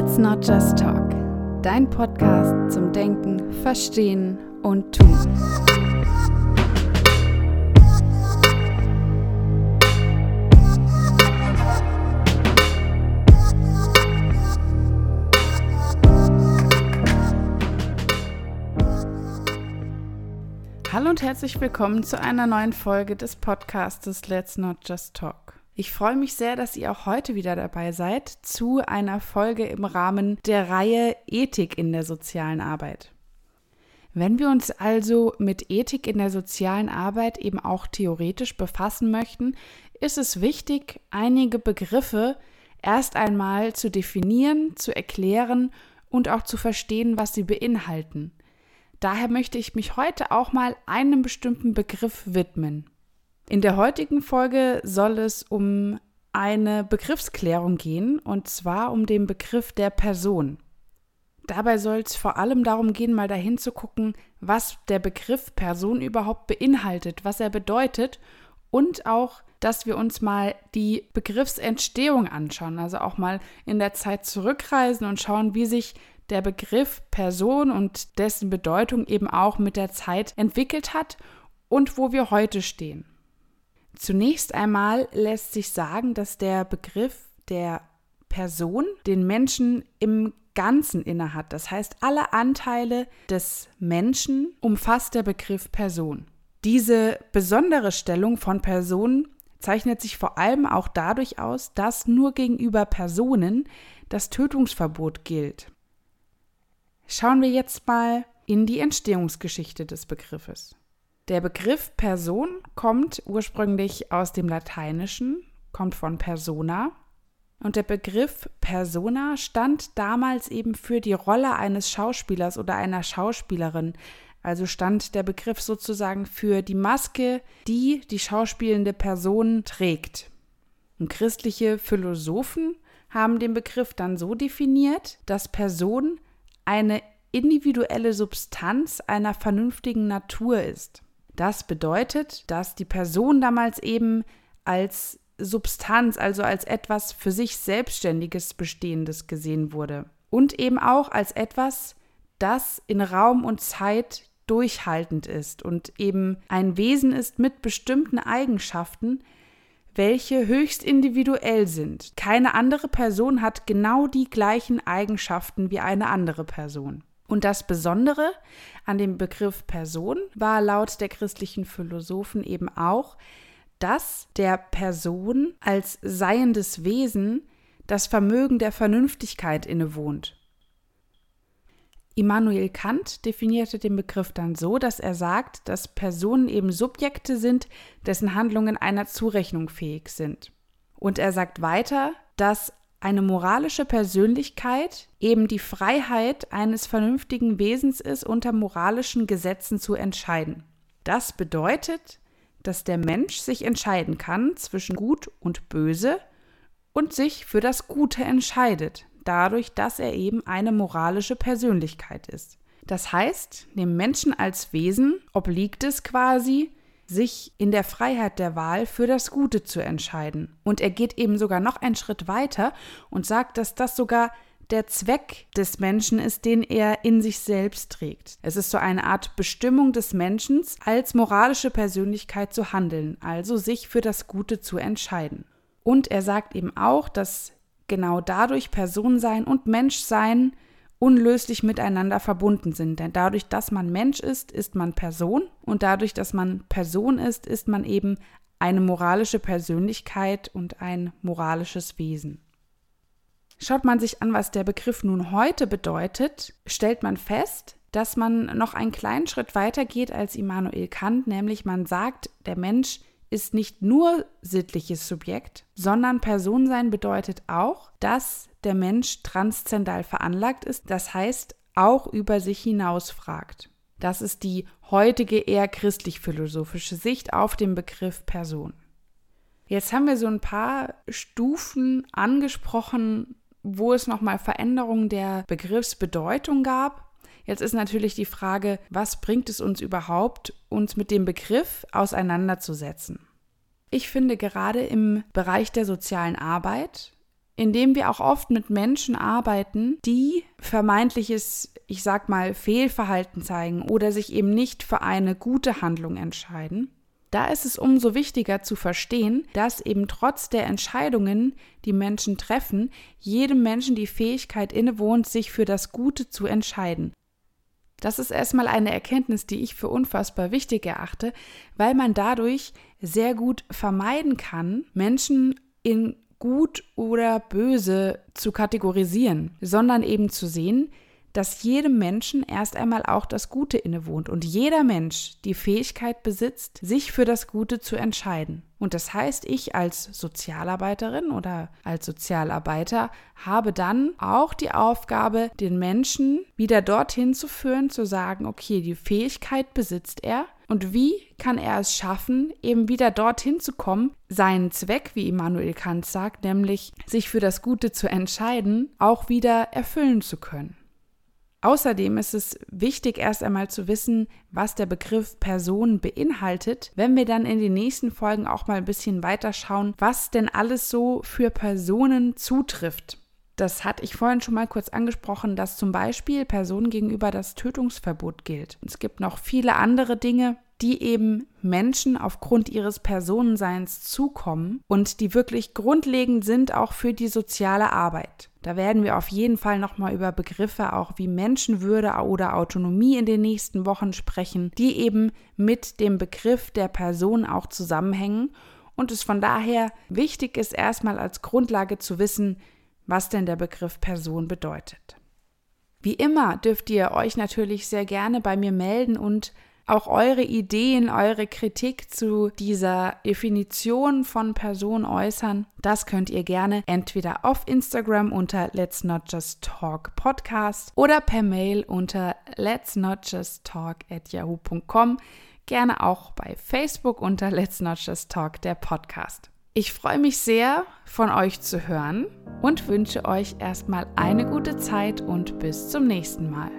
Let's Not Just Talk. Dein Podcast zum Denken, Verstehen und Tun. Hallo und herzlich willkommen zu einer neuen Folge des Podcastes Let's Not Just Talk. Ich freue mich sehr, dass ihr auch heute wieder dabei seid zu einer Folge im Rahmen der Reihe Ethik in der sozialen Arbeit. Wenn wir uns also mit Ethik in der sozialen Arbeit eben auch theoretisch befassen möchten, ist es wichtig, einige Begriffe erst einmal zu definieren, zu erklären und auch zu verstehen, was sie beinhalten. Daher möchte ich mich heute auch mal einem bestimmten Begriff widmen. In der heutigen Folge soll es um eine Begriffsklärung gehen, und zwar um den Begriff der Person. Dabei soll es vor allem darum gehen, mal dahin zu gucken, was der Begriff Person überhaupt beinhaltet, was er bedeutet und auch, dass wir uns mal die Begriffsentstehung anschauen, also auch mal in der Zeit zurückreisen und schauen, wie sich der Begriff Person und dessen Bedeutung eben auch mit der Zeit entwickelt hat und wo wir heute stehen. Zunächst einmal lässt sich sagen, dass der Begriff der Person den Menschen im Ganzen innehat. Das heißt, alle Anteile des Menschen umfasst der Begriff Person. Diese besondere Stellung von Personen zeichnet sich vor allem auch dadurch aus, dass nur gegenüber Personen das Tötungsverbot gilt. Schauen wir jetzt mal in die Entstehungsgeschichte des Begriffes. Der Begriff Person kommt ursprünglich aus dem Lateinischen, kommt von persona. Und der Begriff Persona stand damals eben für die Rolle eines Schauspielers oder einer Schauspielerin. Also stand der Begriff sozusagen für die Maske, die die schauspielende Person trägt. Und christliche Philosophen haben den Begriff dann so definiert, dass Person eine individuelle Substanz einer vernünftigen Natur ist. Das bedeutet, dass die Person damals eben als Substanz, also als etwas für sich Selbstständiges Bestehendes gesehen wurde. Und eben auch als etwas, das in Raum und Zeit durchhaltend ist und eben ein Wesen ist mit bestimmten Eigenschaften, welche höchst individuell sind. Keine andere Person hat genau die gleichen Eigenschaften wie eine andere Person. Und das Besondere an dem Begriff Person war laut der christlichen Philosophen eben auch, dass der Person als seiendes Wesen das Vermögen der Vernünftigkeit innewohnt. Immanuel Kant definierte den Begriff dann so, dass er sagt, dass Personen eben Subjekte sind, dessen Handlungen einer Zurechnung fähig sind. Und er sagt weiter, dass eine moralische Persönlichkeit eben die Freiheit eines vernünftigen Wesens ist, unter moralischen Gesetzen zu entscheiden. Das bedeutet, dass der Mensch sich entscheiden kann zwischen Gut und Böse und sich für das Gute entscheidet, dadurch, dass er eben eine moralische Persönlichkeit ist. Das heißt, dem Menschen als Wesen obliegt es quasi, sich in der Freiheit der Wahl für das Gute zu entscheiden. Und er geht eben sogar noch einen Schritt weiter und sagt, dass das sogar der Zweck des Menschen ist, den er in sich selbst trägt. Es ist so eine Art Bestimmung des Menschen, als moralische Persönlichkeit zu handeln, also sich für das Gute zu entscheiden. Und er sagt eben auch, dass genau dadurch Personsein und Menschsein unlöslich miteinander verbunden sind. Denn dadurch, dass man Mensch ist, ist man Person und dadurch, dass man Person ist, ist man eben eine moralische Persönlichkeit und ein moralisches Wesen. Schaut man sich an, was der Begriff nun heute bedeutet, stellt man fest, dass man noch einen kleinen Schritt weiter geht als Immanuel Kant, nämlich man sagt, der Mensch ist nicht nur sittliches Subjekt, sondern Personsein bedeutet auch, dass der Mensch transzendal veranlagt ist, das heißt auch über sich hinaus fragt. Das ist die heutige eher christlich-philosophische Sicht auf den Begriff Person. Jetzt haben wir so ein paar Stufen angesprochen, wo es nochmal Veränderungen der Begriffsbedeutung gab. Jetzt ist natürlich die Frage, was bringt es uns überhaupt, uns mit dem Begriff auseinanderzusetzen? Ich finde gerade im Bereich der sozialen Arbeit indem wir auch oft mit Menschen arbeiten, die vermeintliches, ich sag mal, Fehlverhalten zeigen oder sich eben nicht für eine gute Handlung entscheiden. Da ist es umso wichtiger zu verstehen, dass eben trotz der Entscheidungen, die Menschen treffen, jedem Menschen die Fähigkeit innewohnt, sich für das Gute zu entscheiden. Das ist erstmal eine Erkenntnis, die ich für unfassbar wichtig erachte, weil man dadurch sehr gut vermeiden kann, Menschen in gut oder böse zu kategorisieren, sondern eben zu sehen, dass jedem Menschen erst einmal auch das Gute innewohnt und jeder Mensch die Fähigkeit besitzt, sich für das Gute zu entscheiden. Und das heißt, ich als Sozialarbeiterin oder als Sozialarbeiter habe dann auch die Aufgabe, den Menschen wieder dorthin zu führen, zu sagen, okay, die Fähigkeit besitzt er, und wie kann er es schaffen, eben wieder dorthin zu kommen, seinen Zweck, wie Immanuel Kant sagt, nämlich sich für das Gute zu entscheiden, auch wieder erfüllen zu können? Außerdem ist es wichtig, erst einmal zu wissen, was der Begriff Person beinhaltet, wenn wir dann in den nächsten Folgen auch mal ein bisschen weiter schauen, was denn alles so für Personen zutrifft. Das hatte ich vorhin schon mal kurz angesprochen, dass zum Beispiel Personen gegenüber das Tötungsverbot gilt. Es gibt noch viele andere Dinge, die eben Menschen aufgrund ihres Personenseins zukommen und die wirklich grundlegend sind auch für die soziale Arbeit. Da werden wir auf jeden Fall nochmal über Begriffe auch wie Menschenwürde oder Autonomie in den nächsten Wochen sprechen, die eben mit dem Begriff der Person auch zusammenhängen und es von daher wichtig ist, erstmal als Grundlage zu wissen, was denn der Begriff Person bedeutet. Wie immer dürft ihr euch natürlich sehr gerne bei mir melden und auch eure Ideen, eure Kritik zu dieser Definition von Person äußern. Das könnt ihr gerne entweder auf Instagram unter Let's Not Just Talk Podcast oder per Mail unter Let's Not Just Talk at yahoo.com. Gerne auch bei Facebook unter Let's Not Just Talk der Podcast. Ich freue mich sehr, von euch zu hören und wünsche euch erstmal eine gute Zeit und bis zum nächsten Mal.